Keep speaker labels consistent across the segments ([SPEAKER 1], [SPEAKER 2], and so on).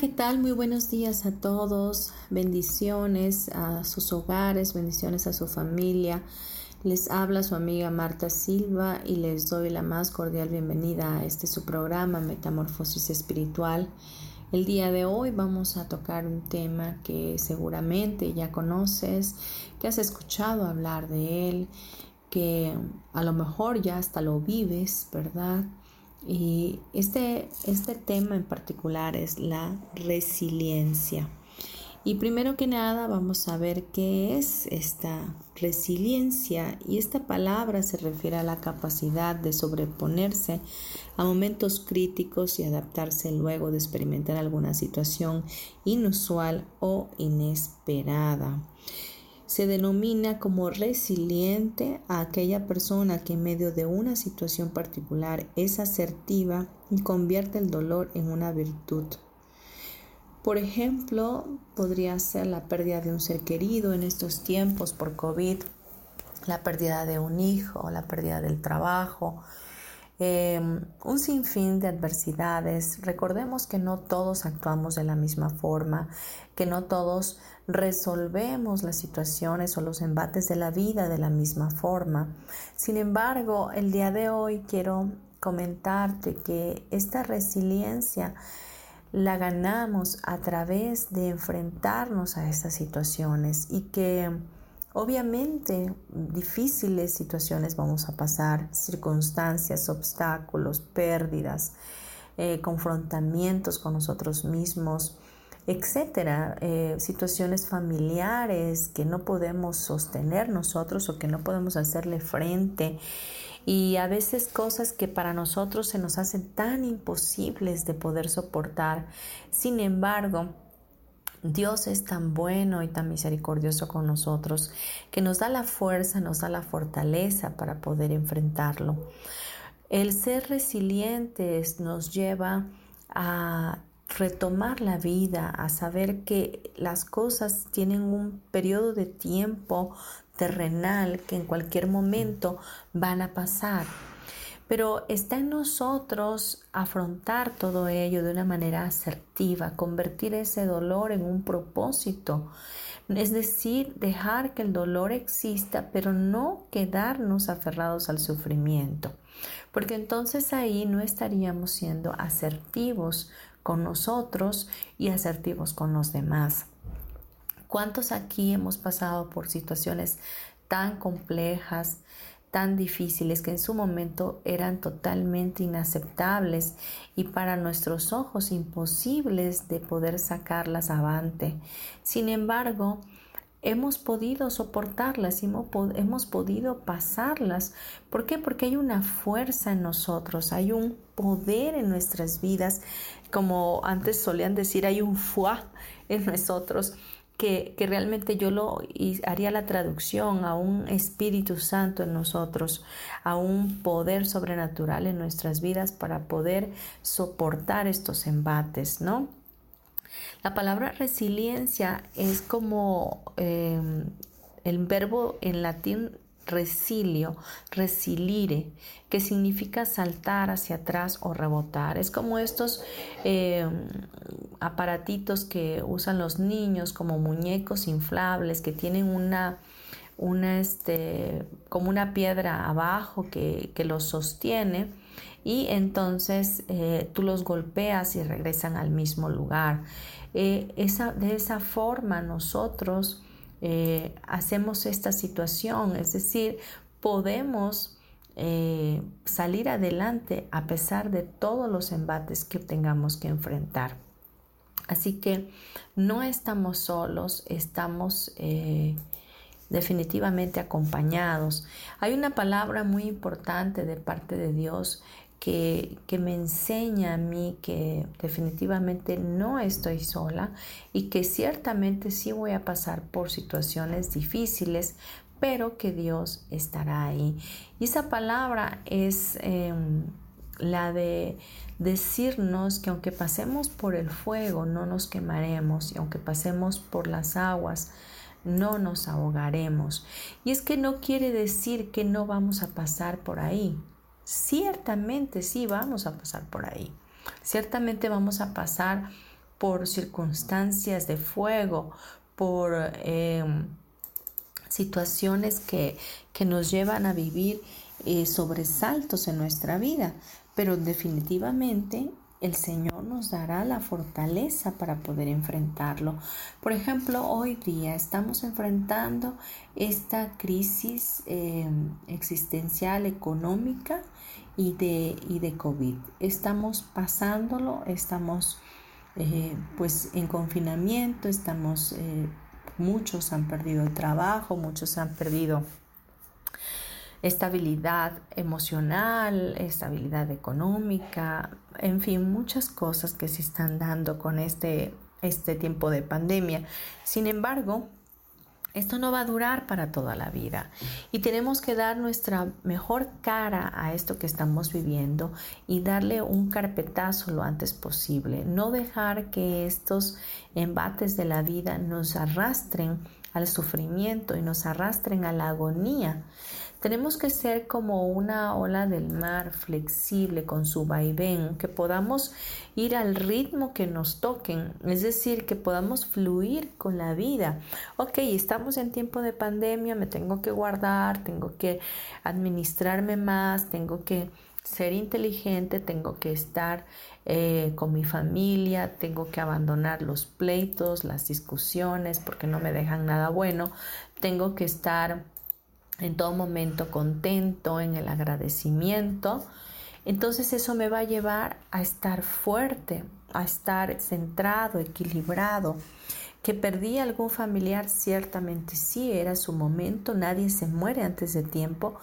[SPEAKER 1] ¿Qué tal? Muy buenos días a todos. Bendiciones a sus hogares, bendiciones a su familia. Les habla su amiga Marta Silva y les doy la más cordial bienvenida a este su programa Metamorfosis Espiritual. El día de hoy vamos a tocar un tema que seguramente ya conoces, que has escuchado hablar de él, que a lo mejor ya hasta lo vives, ¿verdad? Y este, este tema en particular es la resiliencia. Y primero que nada vamos a ver qué es esta resiliencia y esta palabra se refiere a la capacidad de sobreponerse a momentos críticos y adaptarse luego de experimentar alguna situación inusual o inesperada. Se denomina como resiliente a aquella persona que en medio de una situación particular es asertiva y convierte el dolor en una virtud. Por ejemplo, podría ser la pérdida de un ser querido en estos tiempos por COVID, la pérdida de un hijo, la pérdida del trabajo, Em, un sinfín de adversidades. Recordemos que no todos actuamos de la misma forma, que no todos resolvemos las situaciones o los embates de la vida de la misma forma. Sin embargo, el día de hoy quiero comentarte que esta resiliencia la ganamos a través de enfrentarnos a estas situaciones y que Obviamente, difíciles situaciones vamos a pasar, circunstancias, obstáculos, pérdidas, eh, confrontamientos con nosotros mismos, etcétera, eh, situaciones familiares que no podemos sostener nosotros o que no podemos hacerle frente y a veces cosas que para nosotros se nos hacen tan imposibles de poder soportar. Sin embargo, Dios es tan bueno y tan misericordioso con nosotros que nos da la fuerza, nos da la fortaleza para poder enfrentarlo. El ser resilientes nos lleva a retomar la vida, a saber que las cosas tienen un periodo de tiempo terrenal que en cualquier momento van a pasar pero está en nosotros afrontar todo ello de una manera asertiva, convertir ese dolor en un propósito. Es decir, dejar que el dolor exista, pero no quedarnos aferrados al sufrimiento, porque entonces ahí no estaríamos siendo asertivos con nosotros y asertivos con los demás. ¿Cuántos aquí hemos pasado por situaciones tan complejas, tan difíciles que en su momento eran totalmente inaceptables y para nuestros ojos imposibles de poder sacarlas avante. Sin embargo, hemos podido soportarlas, hemos podido pasarlas. ¿Por qué? Porque hay una fuerza en nosotros, hay un poder en nuestras vidas, como antes solían decir, hay un fuá en nosotros que, realmente yo lo haría la traducción a un Espíritu Santo en nosotros, a un poder sobrenatural en nuestras vidas para poder soportar estos embates, ¿no? La palabra resiliencia es como em, el verbo en latín resilio, resilire, que significa saltar hacia atrás o rebotar. Es como estos eh, aparatitos que usan los niños como muñecos inflables que tienen una, una este, como una piedra abajo que, que los sostiene y entonces eh, tú los golpeas y regresan al mismo lugar. Eh, esa, de esa forma nosotros eh, hacemos esta situación, es decir, podemos salir adelante a pesar de todos los embates que tengamos que enfrentar. Así que no estamos solos, estamos definitivamente acompañados. Hay una palabra muy importante de parte de Dios que, me enseña a mí que definitivamente no estoy sola y que ciertamente sí voy a pasar por situaciones difíciles, pero que Dios estará ahí. Y esa palabra es em, la de decirnos que aunque pasemos por el fuego, no nos quemaremos, y aunque pasemos por las aguas, no nos ahogaremos. Y es que no quiere decir que no vamos a pasar por ahí. Ciertamente sí vamos a pasar por ahí. Ciertamente vamos a pasar por circunstancias de fuego, por em, situaciones que, nos llevan a vivir eh, sobresaltos en nuestra vida, pero definitivamente el Señor nos dará la fortaleza para poder enfrentarlo. Por ejemplo, hoy día estamos enfrentando esta crisis em, existencial económica y de, y de COVID. Estamos pasándolo, estamos eh, pues en confinamiento, estamos, eh, muchos han perdido el trabajo, muchos han perdido estabilidad emocional, estabilidad económica, en fin, muchas cosas que se están dando con este, este tiempo de pandemia. Sin embargo, esto no va a durar para toda la vida y tenemos que dar nuestra mejor cara a esto que estamos viviendo y darle un carpetazo lo antes posible. No dejar que estos embates de la vida nos arrastren al sufrimiento y nos arrastren a la agonía, tenemos que ser como una ola del mar flexible con su vaivén, que podamos ir al ritmo que nos toquen, es decir, que podamos fluir con la vida. Ok, estamos en tiempo de pandemia, me tengo que guardar, tengo que administrarme más, tengo que ser inteligente, tengo que estar eh, con mi familia, tengo que abandonar los pleitos, las discusiones, porque no me dejan nada bueno, tengo que estar en todo momento contento, en el agradecimiento, entonces eso me va a llevar a estar fuerte, a estar centrado, equilibrado. Que perdí algún familiar, ciertamente sí, era su momento, nadie se muere antes de tiempo,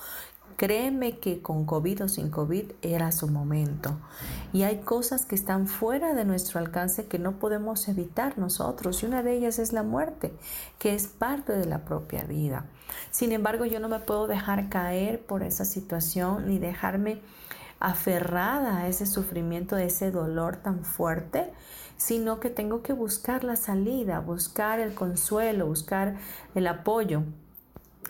[SPEAKER 1] Créeme que con COVID o sin COVID era su momento. Y hay cosas que están fuera de nuestro alcance que no podemos evitar nosotros. Y una de ellas es la muerte, que es parte de la propia vida. Sin embargo, yo no me puedo dejar caer por esa situación ni dejarme aferrada a ese sufrimiento, a ese dolor tan fuerte, sino que tengo que buscar la salida, buscar el consuelo, buscar el apoyo.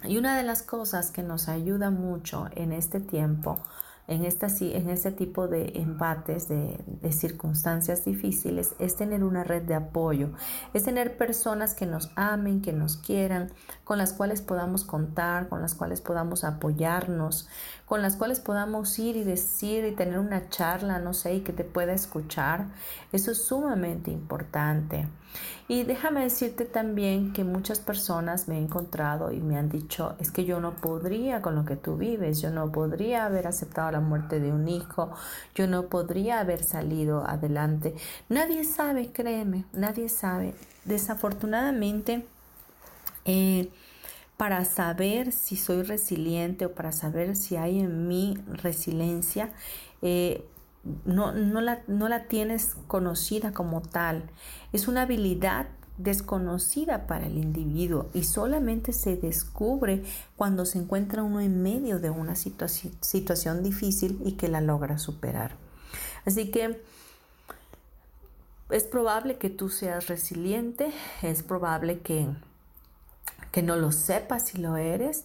[SPEAKER 1] Y una de las cosas que nos ayuda mucho en este tiempo, en, esta, en este tipo de embates, de, de, circunstancias difíciles, es tener una red de apoyo, es tener personas que nos amen, que nos quieran, con las cuales podamos contar, con las cuales podamos apoyarnos, con las cuales podamos ir y decir y tener una charla, no sé, y que te pueda escuchar. Eso es sumamente importante. Y déjame decirte también que muchas personas me he encontrado y me han dicho, es que yo no podría con lo que tú vives, yo no podría haber aceptado la muerte de un hijo, yo no podría haber salido adelante. Nadie sabe, créeme, nadie sabe. Desafortunadamente, eh, para saber si soy resiliente o para saber si hay en mí resiliencia, eh, no, no, la, no la tienes conocida como tal. Es una habilidad desconocida para el individuo y solamente se descubre cuando se encuentra uno en medio de una situación difícil y que la logra superar. Así que es probable que tú seas resiliente, es probable que, que no lo sepas si lo eres,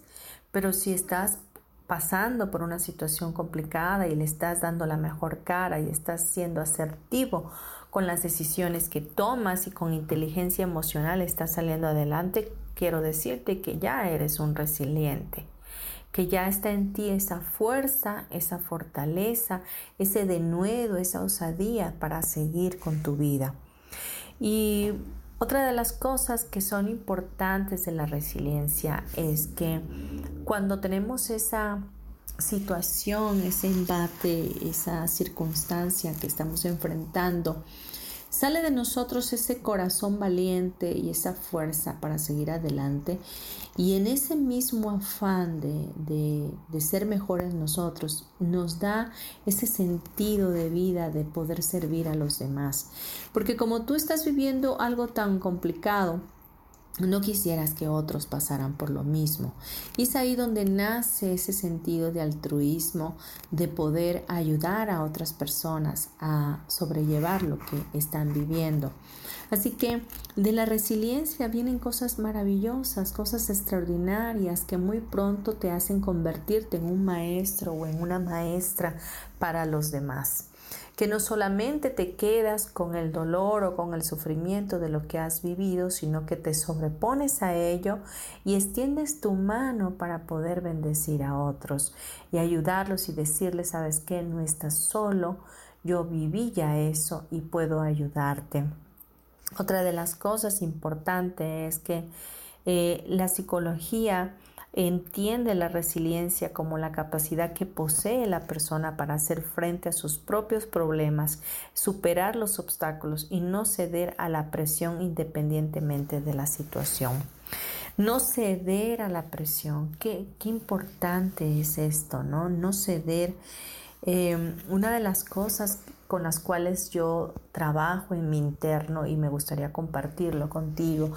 [SPEAKER 1] pero si estás pasando por una situación complicada y le estás dando la mejor cara y estás siendo asertivo con las decisiones que tomas y con inteligencia emocional estás saliendo adelante, quiero decirte que ya eres un resiliente, que ya está en ti esa fuerza, esa fortaleza, ese denuedo, esa osadía para seguir con tu vida. Y otra de las cosas que son importantes de la resiliencia es que cuando tenemos esa situación, ese embate, esa circunstancia que estamos enfrentando, Sale de nosotros ese corazón valiente y esa fuerza para seguir adelante y en ese mismo afán de, de, ser mejores nosotros nos da ese sentido de vida de poder servir a los demás. Porque como tú estás viviendo algo tan complicado, no quisieras que otros pasaran por lo mismo. Y es ahí donde nace ese sentido de altruismo, de poder ayudar a otras personas a sobrellevar lo que están viviendo. Así que de la resiliencia vienen cosas maravillosas, cosas extraordinarias que muy pronto te hacen convertirte en un maestro o en una maestra para los demás que no solamente te quedas con el dolor o con el sufrimiento de lo que has vivido, sino que te sobrepones a ello y extiendes tu mano para poder bendecir a otros y ayudarlos y decirles, sabes que no estás solo, yo viví ya eso y puedo ayudarte. Otra de las cosas importantes es que eh, la psicología entiende la resiliencia como la capacidad que posee la persona para hacer frente a sus propios problemas, superar los obstáculos y no ceder a la presión independientemente de la situación. No ceder a la presión. Qué, qué importante es esto, ¿no? No ceder. Eh, una de las cosas con las cuales yo trabajo en mi interno y me gustaría compartirlo contigo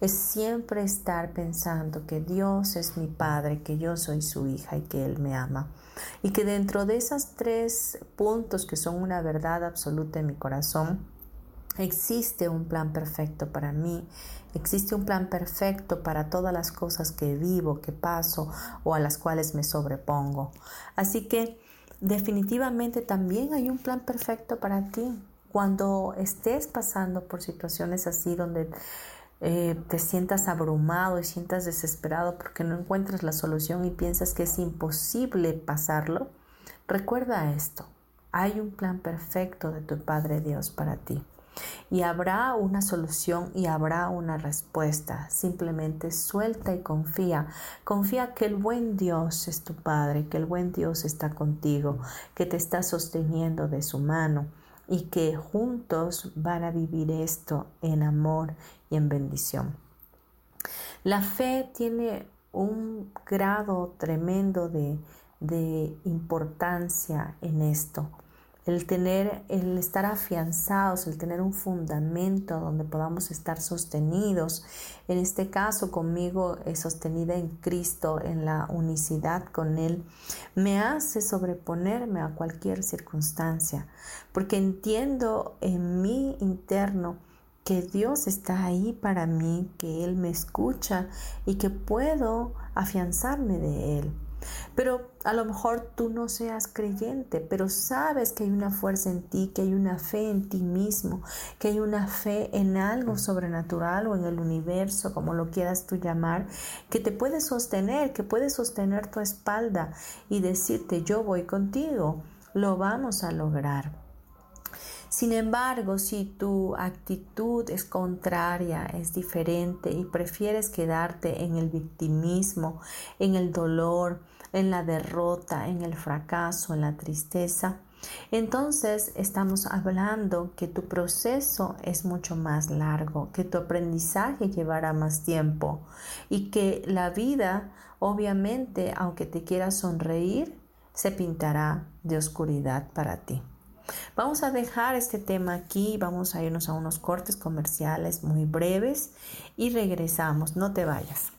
[SPEAKER 1] es siempre estar pensando que Dios es mi Padre, que yo soy su hija y que Él me ama. Y que dentro de esos tres puntos que son una verdad absoluta en mi corazón, existe un plan perfecto para mí, existe un plan perfecto para todas las cosas que vivo, que paso o a las cuales me sobrepongo. Así que definitivamente también hay un plan perfecto para ti. Cuando estés pasando por situaciones así donde eh, te sientas abrumado y sientas desesperado porque no encuentras la solución y piensas que es imposible pasarlo, recuerda esto. Hay un plan perfecto de tu Padre Dios para ti. Y habrá una solución y habrá una respuesta. Simplemente suelta y confía. Confía que el buen Dios es tu Padre, que el buen Dios está contigo, que te está sosteniendo de su mano y que juntos van a vivir esto en amor y en bendición. La fe tiene un grado tremendo de, importancia en esto el tener, el estar afianzados, el tener un fundamento donde podamos estar sostenidos. En este caso, conmigo es sostenida en Cristo, en la unicidad con Él, me hace sobreponerme a cualquier circunstancia, porque entiendo en mi interno que Dios está ahí para mí, que Él me escucha y que puedo afianzarme de Él. Pero a lo mejor tú no seas creyente, pero sabes que hay una fuerza en ti, que hay una fe en ti mismo, que hay una fe en algo sobrenatural o en el universo, como lo quieras tú llamar, que te puede sostener, que puede sostener tu espalda y decirte yo voy contigo, lo vamos a lograr. Sin embargo, si tu actitud es contraria, es diferente y prefieres quedarte en el victimismo, en el dolor, en la derrota, en el fracaso, en la tristeza, entonces estamos hablando que tu proceso es mucho más largo, que tu aprendizaje llevará más tiempo y que la vida, obviamente, aunque te quiera sonreír, se pintará de oscuridad para ti. Vamos a dejar este tema aquí, vamos a irnos a unos cortes comerciales muy breves y regresamos, no te vayas.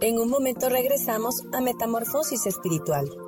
[SPEAKER 2] En un momento regresamos a Metamorfosis Espiritual.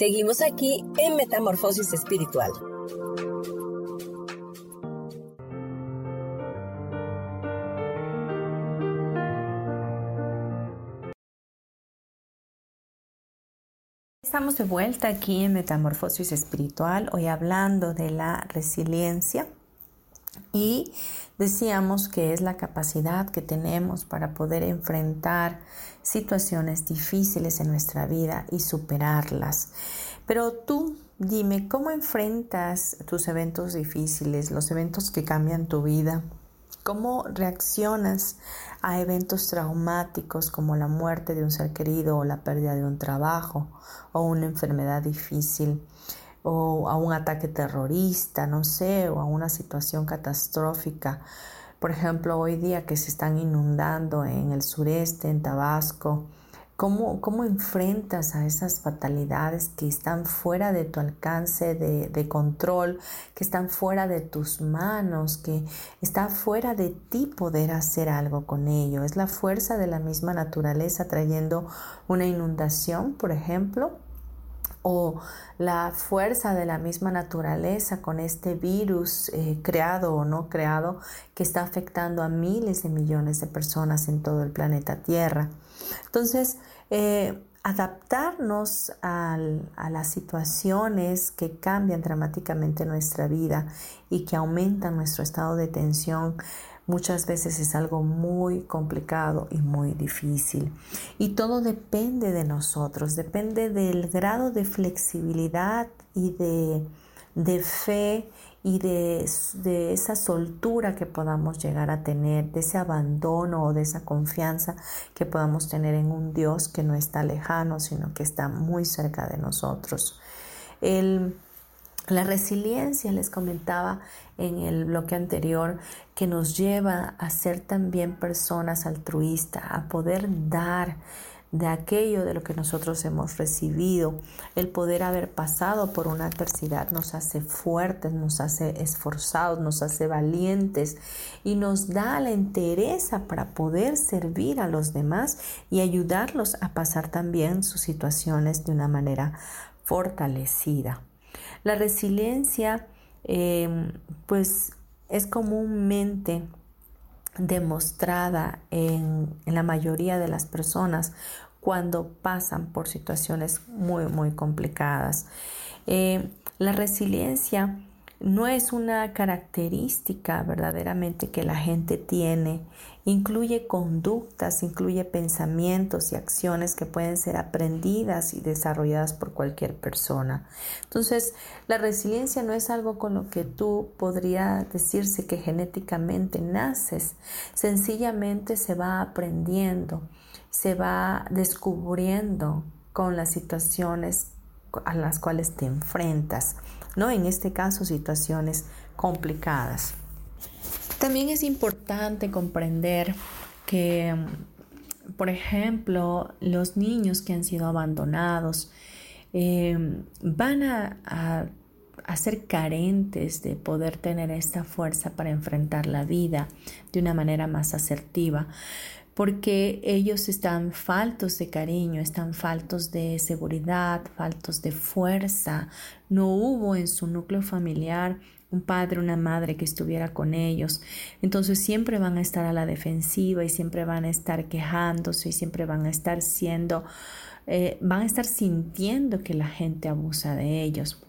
[SPEAKER 2] Seguimos aquí en Metamorfosis Espiritual.
[SPEAKER 1] Estamos de vuelta aquí en Metamorfosis Espiritual, hoy hablando de la resiliencia y decíamos que es la capacidad que tenemos para poder enfrentar situaciones difíciles en nuestra vida y superarlas. Pero tú dime, ¿cómo enfrentas tus eventos difíciles, los eventos que cambian tu vida? ¿Cómo reaccionas a eventos traumáticos como la muerte de un ser querido o la pérdida de un trabajo o una enfermedad difícil o a un ataque terrorista, no sé, o a una situación catastrófica? Por ejemplo, hoy día que se están inundando en el sureste, en Tabasco, ¿Cómo, enfrentas a esas fatalidades que están fuera de tu alcance de, control, que están fuera de tus manos, que está fuera de ti poder hacer algo con ello? Es la fuerza de la misma naturaleza trayendo una inundación, por ejemplo, o la fuerza de la misma naturaleza con este virus eh, creado o no creado que está afectando a miles de millones de personas en todo el planeta Tierra. Entonces, eh, adaptarnos a las situaciones que cambian dramáticamente nuestra vida y que aumentan nuestro estado de tensión muchas veces es algo muy complicado y muy difícil. Y todo depende de nosotros, depende del grado de flexibilidad y de, de fe y de, esa soltura que podamos llegar a tener, de ese abandono o de esa confianza que podamos tener en un Dios que no está lejano, sino que está muy cerca de nosotros. La resiliencia, les comentaba en el bloque anterior, que nos lleva a ser también personas altruistas, a poder dar de aquello de lo que nosotros hemos recibido. El poder haber pasado por una adversidad nos hace fuertes, nos hace esforzados, nos hace valientes y nos da la entereza para poder servir a los demás y ayudarlos a pasar también sus situaciones de una manera fortalecida. La resiliencia em, pues es comúnmente demostrada en, la mayoría de las personas cuando pasan por situaciones muy, muy complicadas. Eh, la resiliencia no es una característica verdaderamente que la gente tiene. Incluye conductas, incluye pensamientos y acciones que pueden ser aprendidas y desarrolladas por cualquier persona. Entonces, la resiliencia no es algo con lo que tú podría decirse que genéticamente naces. Sencillamente se va aprendiendo, se va descubriendo con las situaciones a las cuales te enfrentas. ¿no? En este caso, situaciones complicadas. También es importante comprender que, por ejemplo, los niños que han sido abandonados eh, van a, a ser carentes de poder tener esta fuerza para enfrentar la vida de una manera más asertiva porque ellos están faltos de cariño, están faltos de seguridad, faltos de fuerza. No hubo en su núcleo familiar un padre, una madre que estuviera con ellos. Entonces siempre van a estar a la defensiva y siempre van a estar quejándose y siempre van a estar siendo, eh, van a estar sintiendo que la gente abusa de ellos.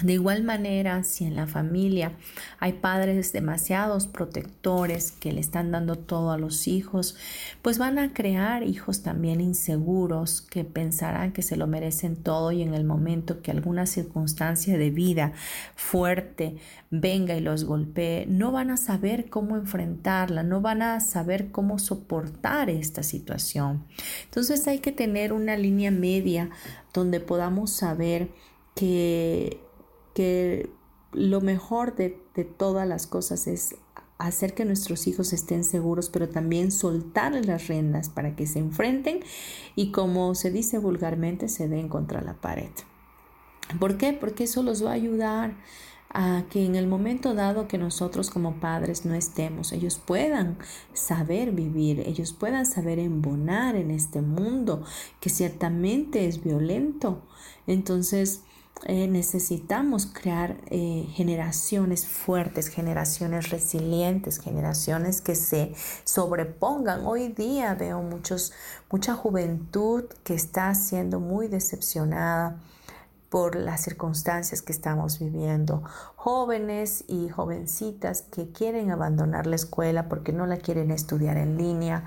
[SPEAKER 1] De igual manera, si en la familia hay padres demasiados protectores que le están dando todo a los hijos, pues van a crear hijos también inseguros que pensarán que se lo merecen todo y en el momento que alguna circunstancia de vida fuerte venga y los golpee, no van a saber cómo enfrentarla, no van a saber cómo soportar esta situación. Entonces hay que tener una línea media donde podamos saber que que lo mejor de, todas las cosas es hacer que nuestros hijos estén seguros, pero también soltar las rendas para que se enfrenten y como se dice vulgarmente, se den contra la pared. ¿Por qué? Porque eso los va a ayudar a que en el momento dado que nosotros como padres no estemos, ellos puedan saber vivir, ellos puedan saber embonar en este mundo que ciertamente es violento. Entonces, eh, necesitamos crear eh, generaciones fuertes, generaciones resilientes, generaciones que se sobrepongan. Hoy día veo muchos, mucha juventud que está siendo muy decepcionada por las circunstancias que estamos viviendo. Jóvenes y jovencitas que quieren abandonar la escuela porque no la quieren estudiar en línea,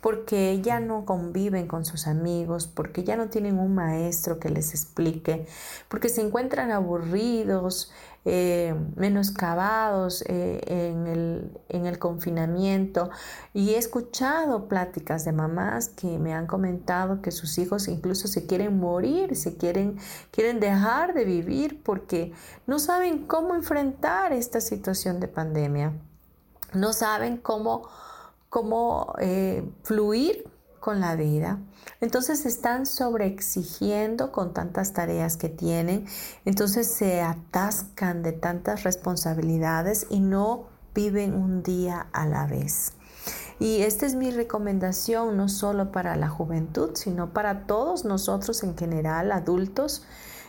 [SPEAKER 1] porque ya no conviven con sus amigos, porque ya no tienen un maestro que les explique, porque se encuentran aburridos, eh, menoscabados eh, en, el, en, el, confinamiento. Y he escuchado pláticas de mamás que me han comentado que sus hijos incluso se quieren morir, se quieren, quieren dejar de vivir porque no saben cómo enfrentar esta situación de pandemia. No saben cómo, cómo eh, fluir con la vida. Entonces están sobreexigiendo con tantas tareas que tienen, entonces se atascan de tantas responsabilidades y no viven un día a la vez. Y esta es mi recomendación no solo para la juventud, sino para todos nosotros en general, adultos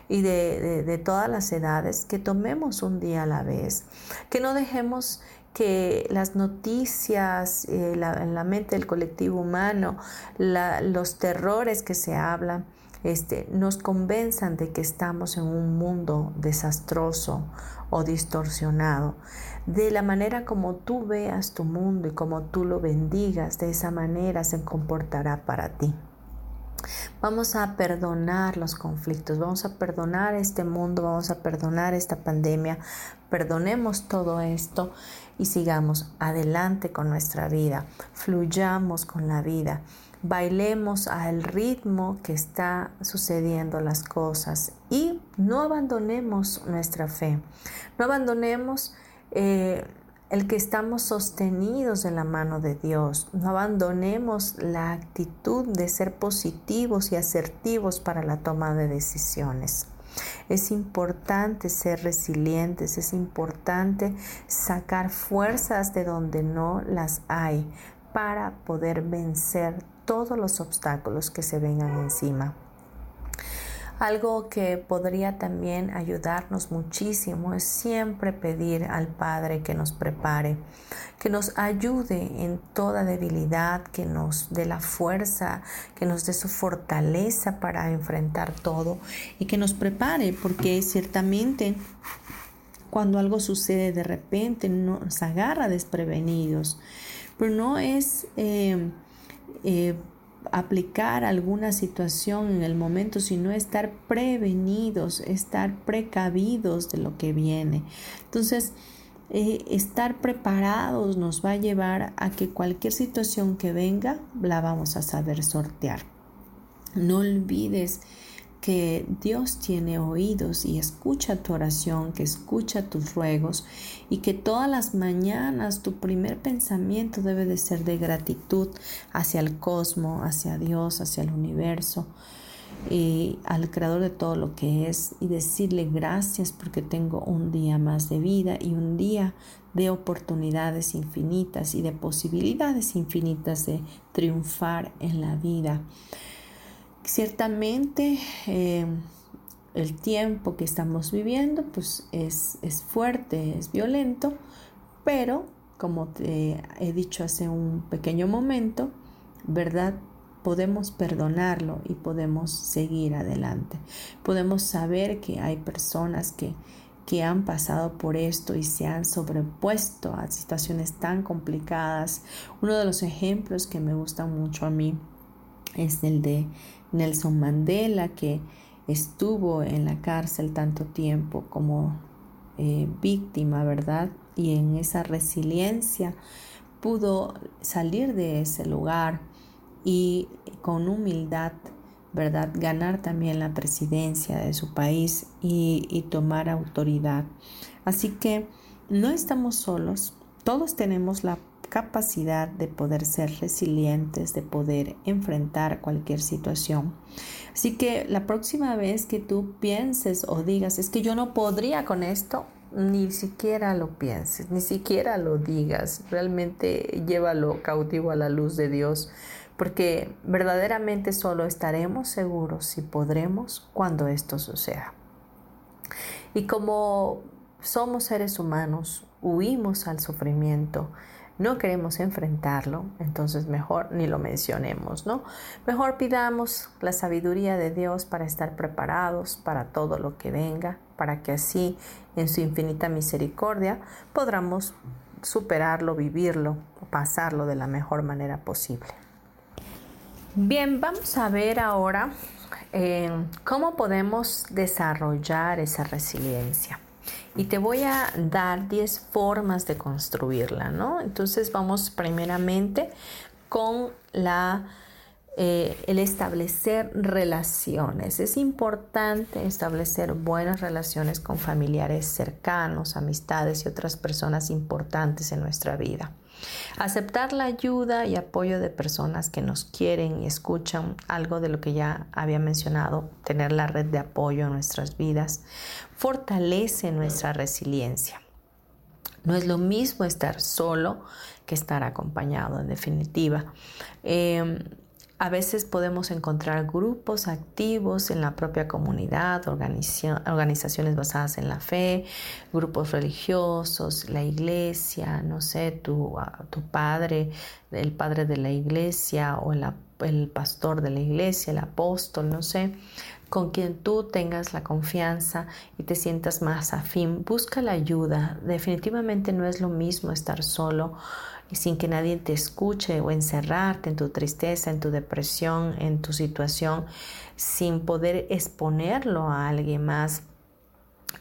[SPEAKER 1] y de, de todas las edades, que tomemos un día a la vez, que no dejemos que las noticias eh, en la mente del colectivo humano, los terrores que se hablan, este, nos convenzan de que estamos en un mundo desastroso o distorsionado. De la manera como tú veas tu mundo y como tú lo bendigas, de esa manera se comportará para ti. Vamos a perdonar los conflictos, vamos a perdonar este mundo, vamos a perdonar esta pandemia, perdonemos todo esto y sigamos adelante con nuestra vida, fluyamos con la vida, bailemos al ritmo que está sucediendo las cosas y no abandonemos nuestra fe, no abandonemos... Eh, el que estamos sostenidos en la mano de Dios. No abandonemos la actitud de ser positivos y asertivos para la toma de decisiones. Es importante ser resilientes, es importante sacar fuerzas de donde no las hay para poder vencer todos los obstáculos que se vengan encima. Algo que podría también ayudarnos muchísimo es siempre pedir al Padre que nos prepare, que nos ayude en toda debilidad, que nos dé la fuerza, que nos dé su fortaleza para enfrentar todo y que nos prepare, porque ciertamente cuando algo sucede de repente nos agarra desprevenidos, pero no es... Eh, eh, aplicar alguna situación en el momento, sino estar prevenidos, estar precavidos de lo que viene. Entonces, eh, estar preparados nos va a llevar a que cualquier situación que venga la vamos a saber sortear. No olvides que Dios tiene oídos y escucha tu oración, que escucha tus ruegos y que todas las mañanas tu primer pensamiento debe de ser de gratitud hacia el cosmos, hacia Dios, hacia el universo y al creador de todo lo que es y decirle gracias porque tengo un día más de vida y un día de oportunidades infinitas y de posibilidades infinitas de triunfar en la vida. Ciertamente eh, el tiempo que estamos viviendo pues es, es fuerte, es violento, pero como te he dicho hace un pequeño momento, ¿verdad? Podemos perdonarlo y podemos seguir adelante. Podemos saber que hay personas que que han pasado por esto y se han sobrepuesto a situaciones tan complicadas. Uno de los ejemplos que me gusta mucho a mí es el de Nelson Mandela, que estuvo en la cárcel tanto tiempo como eh, víctima, ¿verdad? Y en esa resiliencia pudo salir de ese lugar y con humildad ¿verdad? Ganar también la presidencia de su país y, tomar autoridad. Así que no estamos solos, todos tenemos la capacidad de poder ser resilientes, de poder enfrentar cualquier situación. Así que la próxima vez que tú pienses o digas, es que yo no podría con esto, ni siquiera lo pienses, ni siquiera lo digas, realmente llévalo cautivo a la luz de Dios porque verdaderamente solo estaremos seguros si podremos cuando esto suceda. Y como somos seres humanos, huimos al sufrimiento, no queremos enfrentarlo, entonces mejor ni lo mencionemos, ¿no? Mejor pidamos la sabiduría de Dios para estar preparados para todo lo que venga, para que así, en su infinita misericordia, podamos superarlo, vivirlo, pasarlo de la mejor manera posible. Bien, vamos a ver ahora eh, cómo podemos desarrollar esa resiliencia. Y te voy a dar 10 formas de construirla, ¿no? Entonces vamos primeramente con la, eh, el establecer relaciones. Es importante establecer buenas relaciones con familiares cercanos, amistades y otras personas importantes en nuestra vida. Aceptar la ayuda y apoyo de personas que nos quieren y escuchan, algo de lo que ya había mencionado, tener la red de apoyo en nuestras vidas, fortalece nuestra resiliencia. No es lo mismo estar solo que estar acompañado, en definitiva. Em, a veces podemos encontrar grupos activos en la propia comunidad, organizaciones basadas en la fe, grupos religiosos, la iglesia, no sé, tu, ah, tu padre, el padre de la iglesia o el, el pastor de la iglesia, el apóstol, no sé, con quien tú tengas la confianza y te sientas más afín. Busca la ayuda. Definitivamente no es lo mismo estar solo y sin que nadie te escuche o encerrarte en tu tristeza, en tu depresión, en tu situación, sin poder exponerlo a alguien más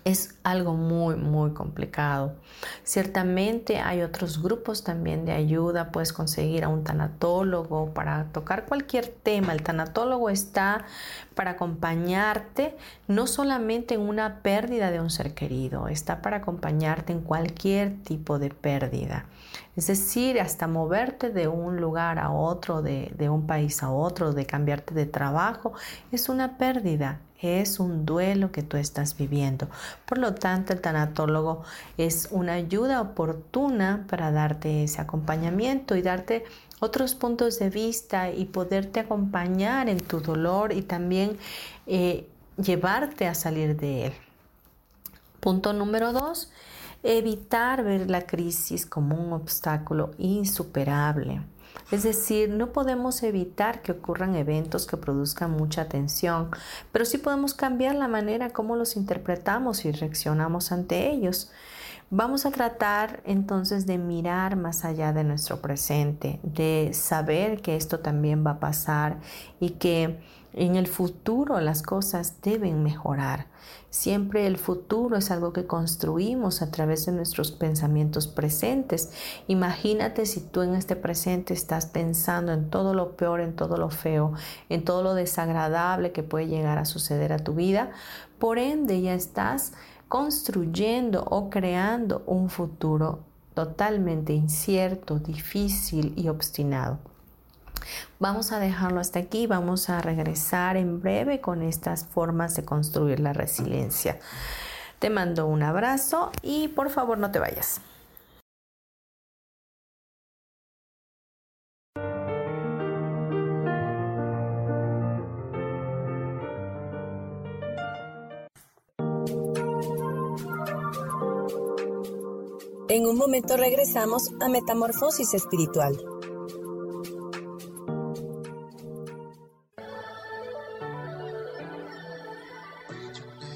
[SPEAKER 1] es algo muy, muy complicado. Ciertamente hay otros grupos también de ayuda. Puedes conseguir a un tanatólogo para tocar cualquier tema. El tanatólogo está para acompañarte no solamente en una pérdida de un ser querido, está para acompañarte en cualquier tipo de pérdida. Es decir, hasta moverte de un lugar a otro, de, de un país a otro, de cambiarte de trabajo, es una pérdida es un duelo que tú estás viviendo. Por lo tanto, el tanatólogo es una ayuda oportuna para darte ese acompañamiento y darte otros puntos de vista y poderte acompañar en tu dolor y también eh, llevarte a salir de él. Punto número dos, evitar ver la crisis como un obstáculo insuperable. Es decir, no podemos evitar que ocurran eventos que produzcan mucha tensión, pero sí podemos cambiar la manera como los interpretamos y reaccionamos ante ellos. Vamos a tratar entonces de mirar más allá de nuestro presente, de saber que esto también va a pasar y que en el futuro las cosas deben mejorar. Siempre el futuro es algo que construimos a través de nuestros pensamientos presentes. Imagínate si tú en este presente estás pensando en todo lo peor, en todo lo feo, en todo lo desagradable que puede llegar a suceder a tu vida. Por ende ya estás construyendo o creando un futuro totalmente incierto, difícil y obstinado. Vamos a dejarlo hasta aquí, vamos a regresar en breve con estas formas de construir la resiliencia. Te mando un abrazo y por favor no te vayas.
[SPEAKER 2] En un momento regresamos a Metamorfosis Espiritual.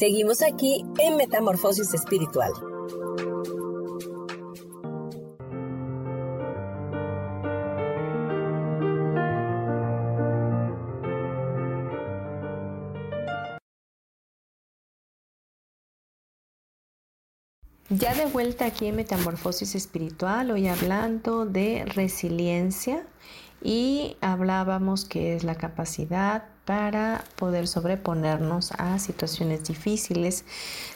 [SPEAKER 2] Seguimos aquí en Metamorfosis Espiritual.
[SPEAKER 1] Ya de vuelta aquí en Metamorfosis Espiritual, hoy hablando de resiliencia y hablábamos que es la capacidad para poder sobreponernos a situaciones difíciles.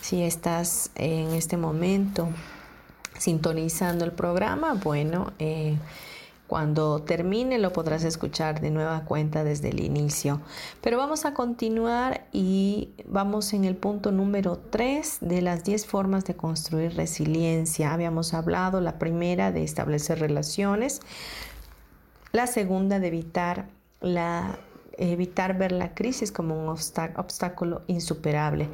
[SPEAKER 1] Si estás en este momento sintonizando el programa, bueno, eh, cuando termine lo podrás escuchar de nueva cuenta desde el inicio. Pero vamos a continuar y vamos en el punto número 3 de las 10 formas de construir resiliencia. Habíamos hablado la primera de establecer relaciones, la segunda de evitar la evitar ver la crisis como un obstáculo insuperable.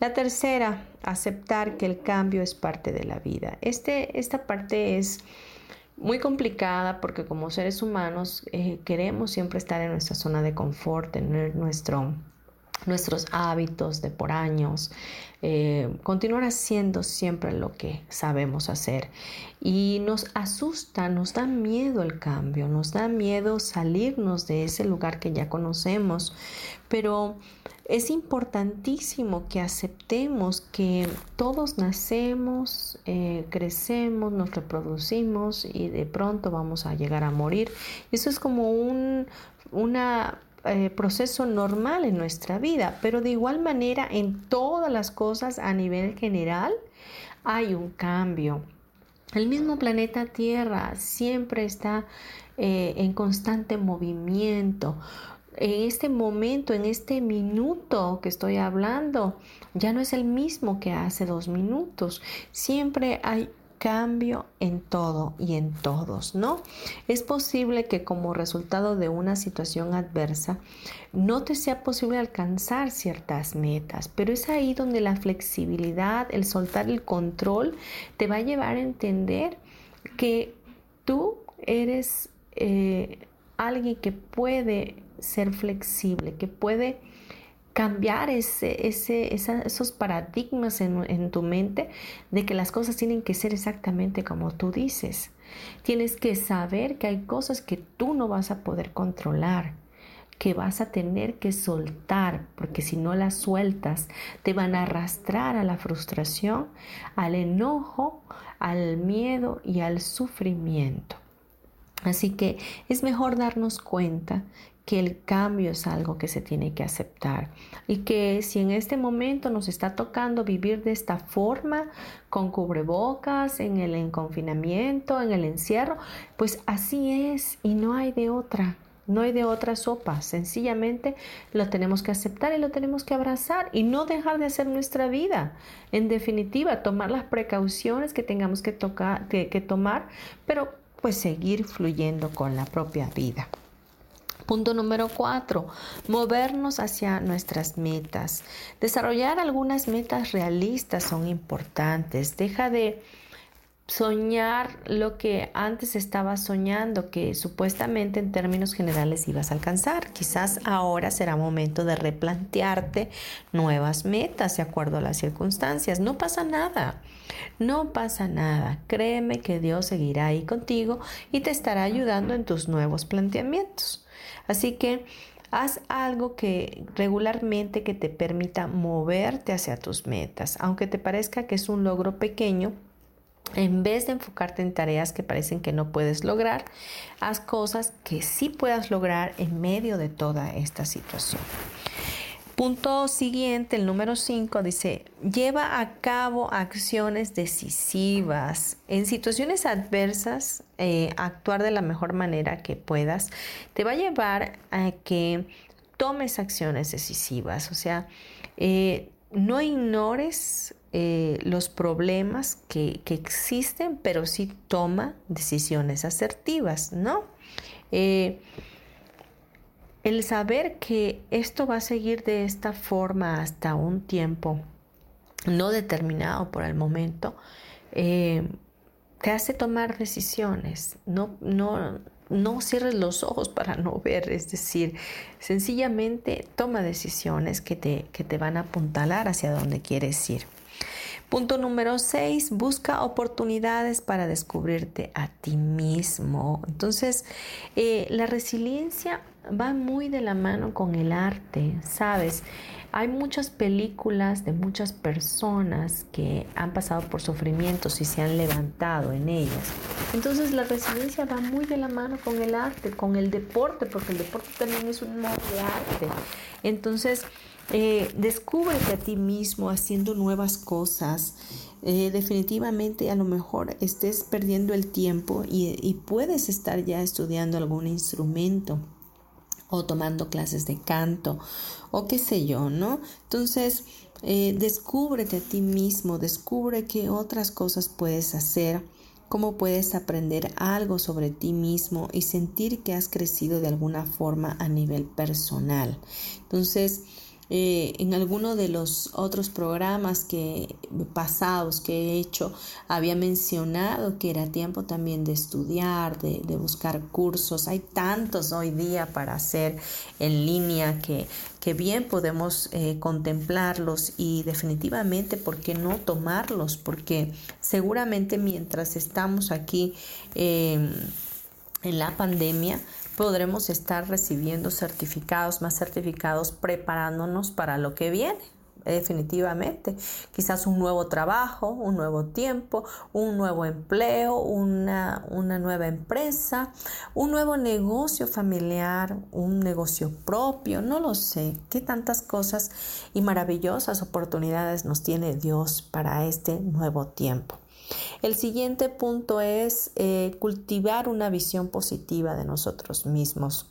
[SPEAKER 1] La tercera, aceptar que el cambio es parte de la vida. Este, esta parte es muy complicada porque como seres humanos eh, queremos siempre estar en nuestra zona de confort, tener nuestro, nuestros hábitos de por años, eh, continuar haciendo siempre lo que sabemos hacer. Y nos asusta, nos da miedo el cambio, nos da miedo salirnos de ese lugar que ya conocemos, pero es importantísimo que aceptemos que todos nacemos, eh, crecemos, nos reproducimos y de pronto vamos a llegar a morir. Eso es como un eh, proceso normal en nuestra vida, pero de igual manera en todas las cosas a nivel general hay un cambio. El mismo planeta Tierra siempre está eh, en constante movimiento en este momento, en este minuto que estoy hablando, ya no es el mismo que hace dos minutos. Siempre hay cambio en todo y en todos, ¿no? Es posible que como resultado de una situación adversa no te sea posible alcanzar ciertas metas, pero es ahí donde la flexibilidad, el soltar el control, te va a llevar a entender que tú eres eh, alguien que puede ser flexible, que puede cambiar ese, ese, esos paradigmas en, en, tu mente de que las cosas tienen que ser exactamente como tú dices. Tienes que saber que hay cosas que tú no vas a poder controlar, que vas a tener que soltar, porque si no las sueltas, te van a arrastrar a la frustración, al enojo, al miedo y al sufrimiento. Así que es mejor darnos cuenta que el cambio es algo que se tiene que aceptar y que si en este momento nos está tocando vivir de esta forma, con cubrebocas, en el confinamiento, en el encierro, pues así es y no hay de otra. No hay de otra sopa, sencillamente lo tenemos que aceptar y lo tenemos que abrazar y no dejar de hacer nuestra vida. En definitiva, tomar las precauciones que tengamos que, tocar, que tomar, pero pues seguir fluyendo con la propia vida. Punto número cuatro, movernos hacia nuestras metas. Desarrollar algunas metas realistas son importantes. Deja de soñar lo que antes estabas soñando, que supuestamente en términos generales ibas a alcanzar. Quizás ahora será momento de replantearte nuevas metas de acuerdo a las circunstancias. No pasa nada, no pasa nada. Créeme que Dios seguirá ahí contigo y te estará ayudando en tus nuevos planteamientos. Así que haz algo que regularmente que te permita moverte hacia tus metas, aunque te parezca que es un logro pequeño en vez de enfocarte en tareas que parecen que no puedes lograr, haz cosas que sí puedas lograr en medio de toda esta situación. Punto siguiente, el número 5, dice, lleva a cabo acciones decisivas. En situaciones adversas, eh, actuar de la mejor manera que puedas te va a llevar a que tomes acciones decisivas. O sea, eh, no ignores eh, los problemas que, existen, pero sí toma decisiones asertivas, ¿no? El saber que esto va a seguir de esta forma hasta un tiempo no determinado por el momento, eh, te hace tomar decisiones. No, no, no cierres los ojos para no ver, es decir, sencillamente toma decisiones que te, que te van a apuntalar hacia donde quieres ir. Punto número 6, busca oportunidades para descubrirte a ti mismo. Entonces, eh, la resiliencia va muy de la mano con el arte, ¿sabes? Hay muchas películas de muchas personas que han pasado por sufrimientos y se han levantado en ellas. Entonces la resiliencia va muy de la mano con el arte, con el deporte, porque el deporte también es un modo de arte. Entonces, eh, descúbrete a ti mismo haciendo nuevas cosas. Eh, definitivamente a lo mejor estés perdiendo el tiempo y, puedes estar ya estudiando algún instrumento o tomando clases de canto o qué sé yo, ¿no? Entonces, eh, descúbrete a ti mismo, descubre qué otras cosas puedes hacer, cómo puedes aprender algo sobre ti mismo y sentir que has crecido de alguna forma a nivel personal. Entonces, eh, en alguno de los otros programas que pasados que he hecho había mencionado que era tiempo también de estudiar, de, buscar cursos. Hay tantos hoy día para hacer en línea que, que bien podemos eh, contemplarlos y definitivamente, ¿por qué no tomarlos? Porque seguramente mientras estamos aquí em, en la pandemia, podremos estar recibiendo certificados, más certificados, preparándonos para lo que viene definitivamente. Quizás un nuevo trabajo, un nuevo tiempo, un nuevo empleo, una, una, nueva empresa, un nuevo negocio familiar, un negocio propio, no lo sé. Qué tantas cosas y maravillosas oportunidades nos tiene Dios para este nuevo tiempo. El siguiente punto es eh, cultivar una visión positiva de nosotros mismos.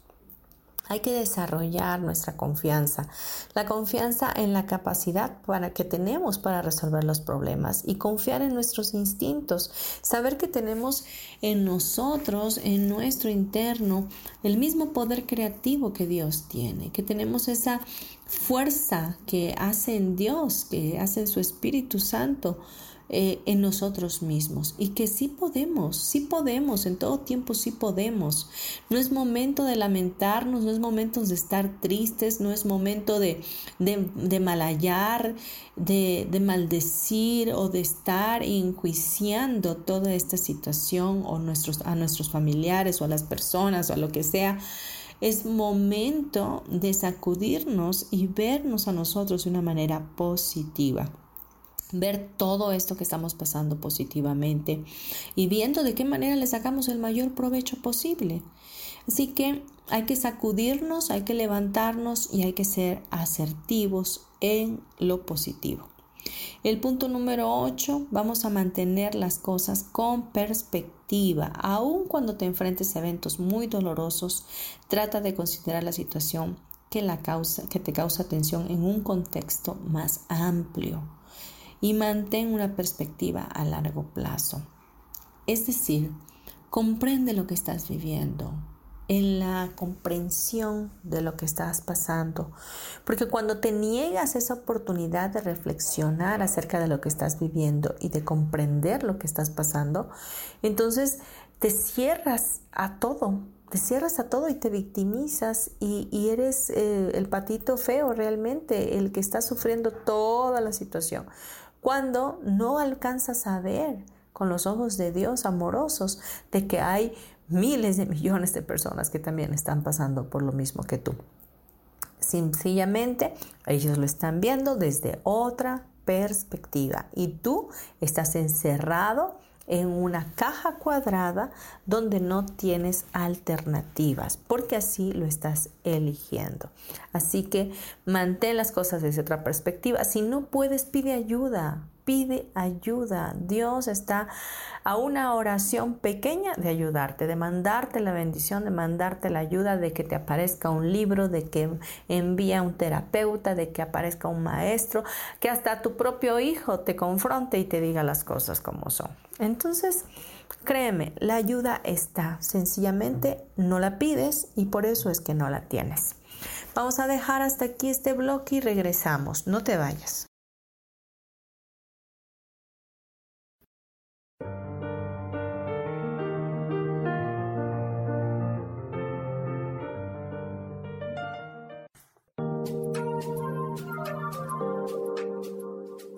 [SPEAKER 1] Hay que desarrollar nuestra confianza, la confianza en la capacidad para que tenemos para resolver los problemas y confiar en nuestros instintos, saber que tenemos en nosotros, en nuestro interno, el mismo poder creativo que Dios tiene, que tenemos esa fuerza que hace en Dios, que hace en su Espíritu Santo eh, en nosotros mismos y que sí podemos, sí podemos, en todo tiempo sí podemos. No es momento de lamentarnos, no es momento de estar tristes, no es momento de, de, de malallar, de, de, maldecir o de estar enjuiciando toda esta situación o nuestros, a nuestros familiares o a las personas o a lo que sea. Es momento de sacudirnos y vernos a nosotros de una manera positiva ver todo esto que estamos pasando positivamente y viendo de qué manera le sacamos el mayor provecho posible. Así que hay que sacudirnos, hay que levantarnos y hay que ser asertivos en lo positivo. El punto número 8, vamos a mantener las cosas con perspectiva. Aun cuando te enfrentes a eventos muy dolorosos, trata de considerar la situación que, la causa, que te causa tensión en un contexto más amplio y mantén una perspectiva a largo plazo. Es decir, comprende lo que estás viviendo, en la comprensión de lo que estás pasando. Porque cuando te niegas esa oportunidad de reflexionar acerca de lo que estás viviendo y de comprender lo que estás pasando, entonces te cierras a todo, te cierras a todo y te victimizas y, eres eh, el patito feo realmente, el que está sufriendo toda la situación, cuando no alcanzas a ver con los ojos de Dios amorosos de que hay miles de millones de personas que también están pasando por lo mismo que tú. Sencillamente, ellos lo están viendo desde otra perspectiva y tú estás encerrado en una caja cuadrada donde no tienes alternativas, porque así lo estás eligiendo. Así que mantén las cosas desde otra perspectiva. Si no puedes, pide ayuda pide ayuda. Dios está a una oración pequeña de ayudarte, de mandarte la bendición, de mandarte la ayuda, de que te aparezca un libro, de que envía un terapeuta, de que aparezca un maestro, que hasta tu propio hijo te confronte y te diga las cosas como son. Entonces, créeme, la ayuda está, sencillamente no la pides y por eso es que no la tienes. Vamos a dejar hasta aquí este bloque y regresamos. No te vayas.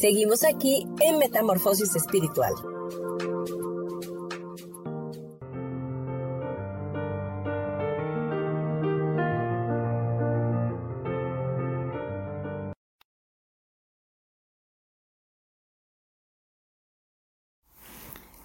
[SPEAKER 2] Seguimos aquí en Metamorfosis Espiritual.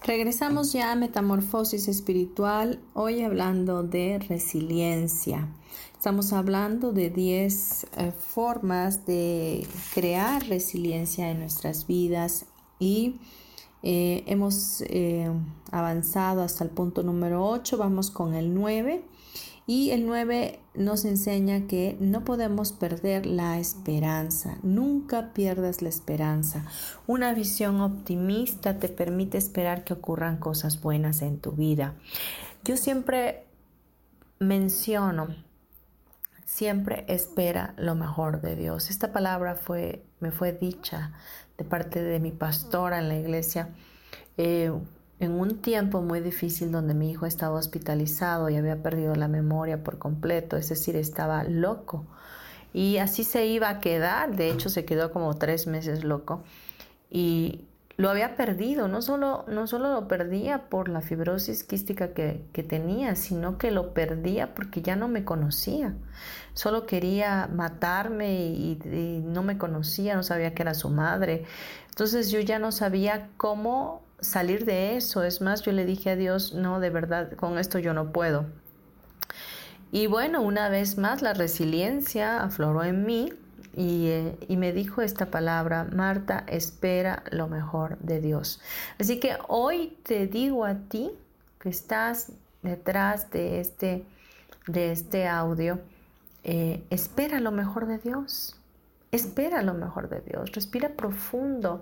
[SPEAKER 1] Regresamos ya a Metamorfosis Espiritual, hoy hablando de resiliencia. Estamos hablando de 10 eh, formas de crear resiliencia en nuestras vidas y eh, hemos eh, avanzado hasta el punto número 8, vamos con el 9 y el 9 nos enseña que no podemos perder la esperanza. Nunca pierdas la esperanza. Una visión optimista te permite esperar que ocurran cosas buenas en tu vida. Yo siempre menciono, siempre espera lo mejor de Dios. Esta palabra fue, me fue dicha de parte de mi pastora en la iglesia. Eh, en un tiempo muy difícil donde mi hijo estaba hospitalizado y había perdido la memoria por completo, es decir, estaba loco. Y así se iba a quedar, de hecho se quedó como tres meses loco. Y lo había perdido, no solo, no solo lo perdía por la fibrosis quística que, tenía, sino que lo perdía porque ya no me conocía. Solo quería matarme y, y no me conocía, no sabía que era su madre. Entonces yo ya no sabía cómo salir de eso. Es más, yo le dije a Dios, no, de verdad, con esto yo no puedo. Y bueno, una vez más la resiliencia afloró en mí y, eh, y, me dijo esta palabra, Marta, espera lo mejor de Dios. Así que hoy te digo a ti que estás detrás de este, de este audio, eh, espera lo mejor de Dios. Espera lo mejor de Dios. Respira profundo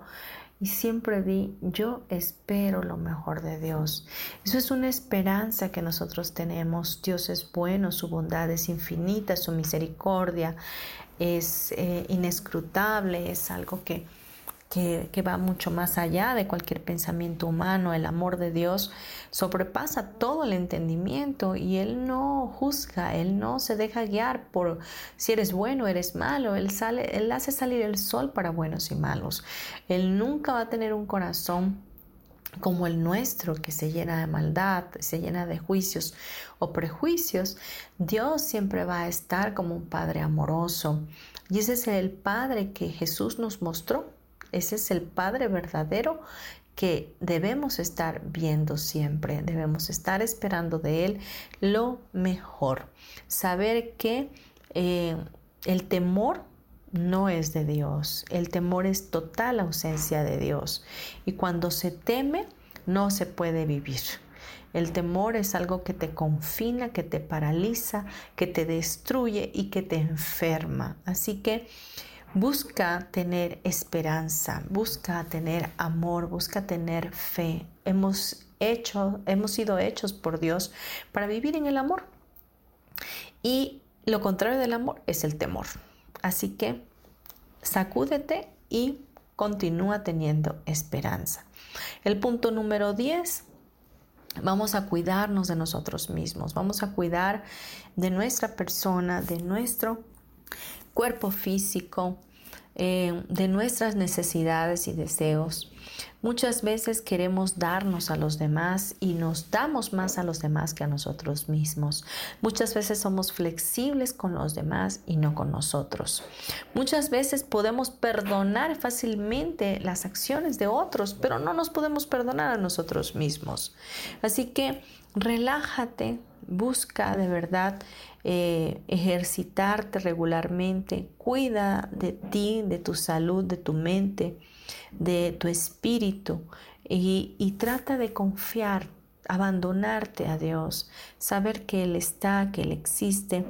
[SPEAKER 1] y siempre di, yo espero lo mejor de Dios. Eso es una esperanza que nosotros tenemos. Dios es bueno, su bondad es infinita, su misericordia es eh, inescrutable, es algo que, que, va mucho más allá de cualquier pensamiento humano. El amor de Dios sobrepasa todo el entendimiento y Él no juzga, Él no se deja guiar por si eres bueno eres malo. Él, sale, él hace salir el sol para buenos y malos. Él nunca va a tener un corazón como el nuestro, que se llena de maldad, se llena de juicios o prejuicios, Dios siempre va a estar como un Padre amoroso. Y ese es el Padre que Jesús nos mostró. Ese es el Padre verdadero que debemos estar viendo siempre, debemos estar esperando de Él lo mejor. Saber que eh, el temor no es de Dios. El temor es total ausencia de Dios. Y cuando se teme, no se puede vivir. El temor es algo que te confina, que te paraliza, que te destruye y que te enferma. Así que busca tener esperanza, busca tener amor, busca tener fe. Hemos hecho, hemos sido hechos por Dios para vivir en el amor. Y lo contrario del amor es el temor. Así que sacúdete y continúa teniendo esperanza. El punto número 10, vamos a cuidarnos de nosotros mismos, vamos a cuidar de nuestra persona, de nuestro cuerpo físico, eh, de nuestras necesidades y deseos. Muchas veces queremos darnos a los demás y nos damos más a los demás que a nosotros mismos. Muchas veces somos flexibles con los demás y no con nosotros. Muchas veces podemos perdonar fácilmente las acciones de otros, pero no nos podemos perdonar a nosotros mismos. Así que relájate, busca de verdad eh, ejercitarte regularmente, cuida de ti, de tu salud, de tu mente, de tu espíritu y, y trata de confiar, abandonarte a Dios, saber que Él está, que Él existe.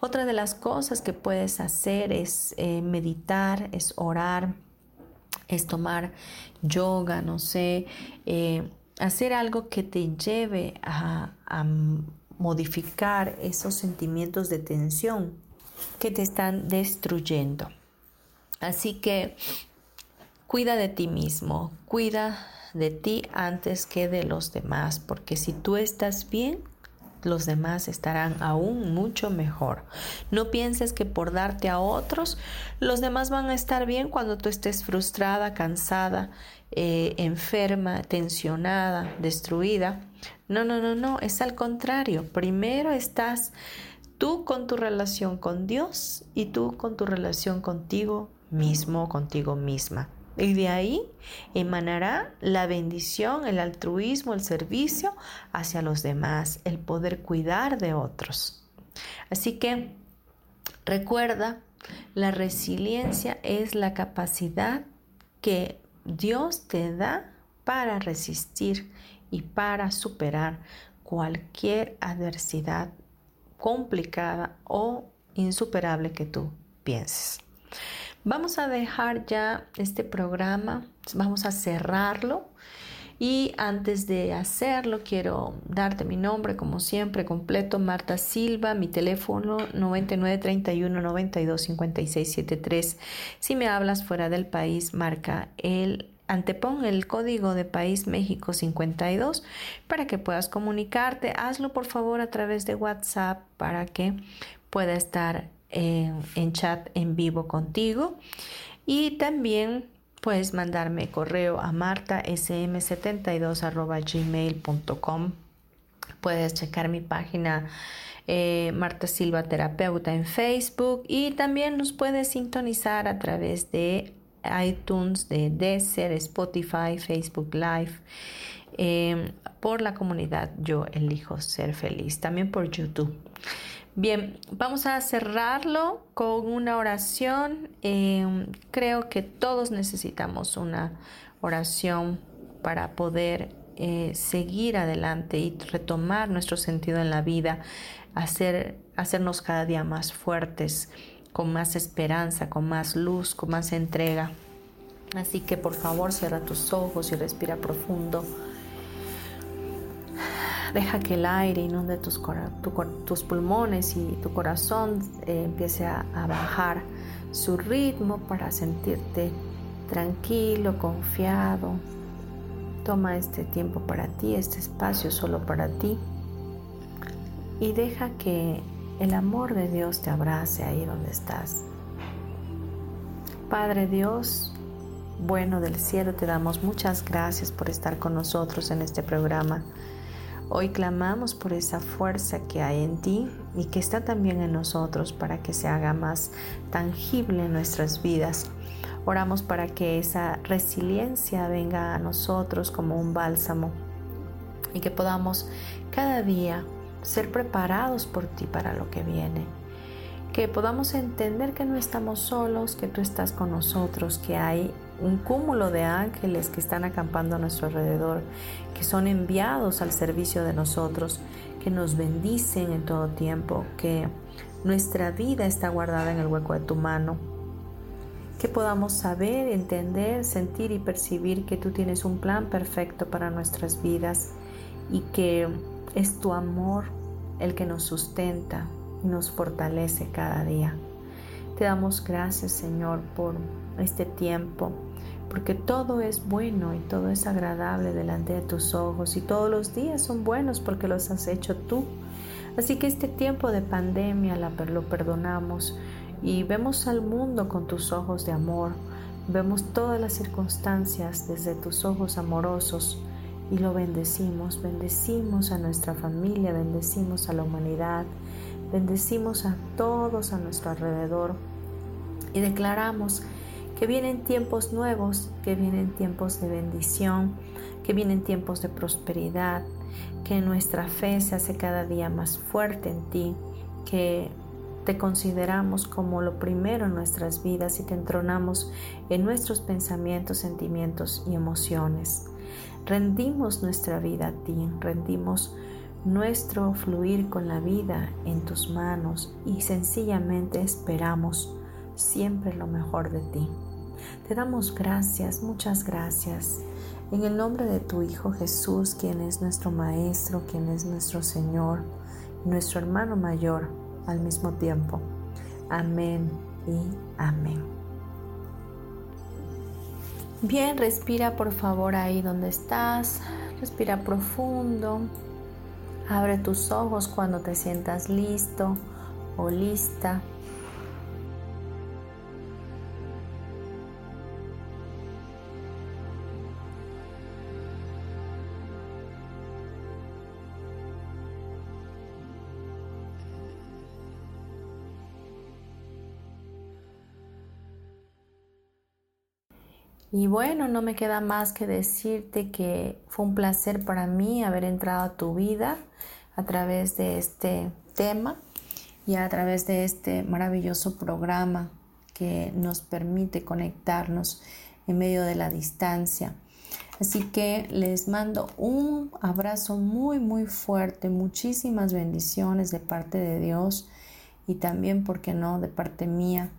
[SPEAKER 1] Otra de las cosas que puedes hacer es eh, meditar, es orar, es tomar yoga, no sé, eh, hacer algo que te lleve a, a modificar esos sentimientos de tensión que te están destruyendo. Así que cuida de ti mismo, cuida de ti antes que de los demás, porque si tú estás bien, los demás estarán aún mucho mejor. No pienses que por darte a otros, los demás van a estar bien cuando tú estés frustrada, cansada, eh, enferma, tensionada, destruida. No, no, no, no, es al contrario. Primero estás tú con tu relación con Dios y tú con tu relación contigo mismo, contigo misma. Y de ahí emanará la bendición, el altruismo, el servicio hacia los demás, el poder cuidar de otros. Así que recuerda, la resiliencia es la capacidad que Dios te da para resistir y para superar cualquier adversidad complicada o insuperable que tú pienses. Vamos a dejar ya este programa, vamos a cerrarlo. Y antes de hacerlo, quiero darte mi nombre, como siempre, completo, Marta Silva, mi teléfono 9931 92 73. Si me hablas fuera del país, marca el antepon el código de país México 52 para que puedas comunicarte. Hazlo por favor a través de WhatsApp para que pueda estar en, chat en vivo contigo. Y también puedes mandarme correo a martasm72 gmail.com. Puedes checar mi página eh, Marta Silva Terapeuta en Facebook y también nos puedes sintonizar a través de iTunes, de Deezer, Spotify, Facebook Live, em, por la comunidad Yo Elijo Ser Feliz, también por YouTube. Bien, vamos a cerrarlo con una oración. Em, creo que todos necesitamos una oración para poder eh, seguir adelante y retomar nuestro sentido en la vida, hacer, hacernos cada día más fuertes, con más esperanza, con más luz, con más entrega. Así que por favor cierra tus ojos y respira profundo. Deja que el aire inunde tus, tus pulmones y tu corazón eh, empiece a, a bajar su ritmo para sentirte tranquilo, confiado. Toma este tiempo para ti, este espacio solo para ti y deja que el amor de Dios te abrace ahí donde estás. Padre Dios, bueno del cielo, te damos muchas gracias por estar con nosotros en este programa. Hoy clamamos por esa fuerza que hay en ti y que está también en nosotros para que se haga más tangible en nuestras vidas. Oramos para que esa resiliencia venga a nosotros como un bálsamo y que podamos cada día ser preparados por ti para lo que viene. Que podamos entender que no estamos solos, que tú estás con nosotros, que hay un cúmulo de ángeles que están acampando a nuestro alrededor, que son enviados al servicio de nosotros, que nos bendicen en todo tiempo, que nuestra vida está guardada en el hueco de tu mano. Que podamos saber, entender, sentir y percibir que tú tienes un plan perfecto para nuestras vidas y que es tu amor el que nos sustenta y nos fortalece cada día. Te damos gracias, Señor, por este tiempo, porque todo es bueno y todo es agradable delante de tus ojos y todos los días son buenos porque los has hecho tú. Así que este tiempo de pandemia lo perdonamos y vemos al mundo con tus ojos de amor, vemos todas las circunstancias desde tus ojos amorosos y lo bendecimos, bendecimos a nuestra familia, bendecimos a la humanidad, bendecimos a todos a nuestro alrededor y declaramos que vienen tiempos nuevos, que vienen tiempos de bendición, que vienen tiempos de prosperidad, que nuestra fe se hace cada día más fuerte en ti, que te consideramos como lo primero en nuestras vidas y te entronamos en nuestros pensamientos, sentimientos y emociones. Rendimos nuestra vida a ti, rendimos nuestro fluir con la vida en tus manos y sencillamente esperamos siempre lo mejor de ti. Te damos gracias, muchas gracias. En el nombre de tu Hijo Jesús, quien es nuestro Maestro, quien es nuestro Señor, nuestro hermano mayor al mismo tiempo. Amén y amén. Bien, respira por favor ahí donde estás. Respira profundo. Abre tus ojos cuando te sientas listo o lista. Y bueno, no me queda más que decirte que fue un placer para mí haber entrado a tu vida a través de este tema y a través de este maravilloso programa que nos permite conectarnos en medio de la distancia. Así que les mando un abrazo muy, muy fuerte, muchísimas bendiciones de parte de Dios y también, ¿por qué no?, de parte mía.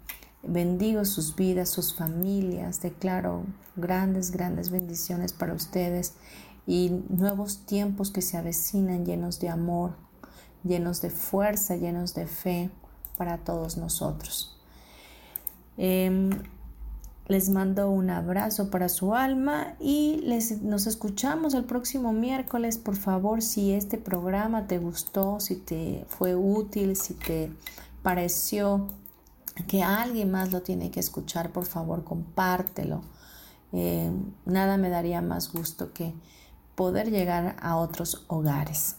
[SPEAKER 1] Bendigo sus vidas, sus familias. Declaro grandes, grandes bendiciones para ustedes y nuevos tiempos que se avecinan llenos de amor, llenos de fuerza, llenos de fe para todos nosotros. Em, les mando un abrazo para su alma y les, nos escuchamos el próximo miércoles. Por favor, si este programa te gustó, si te fue útil, si te pareció que alguien más lo tiene que escuchar, por favor, compártelo. Eh, nada me daría más gusto que poder llegar a otros hogares.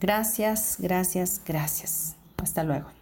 [SPEAKER 1] Gracias, gracias, gracias. Hasta luego.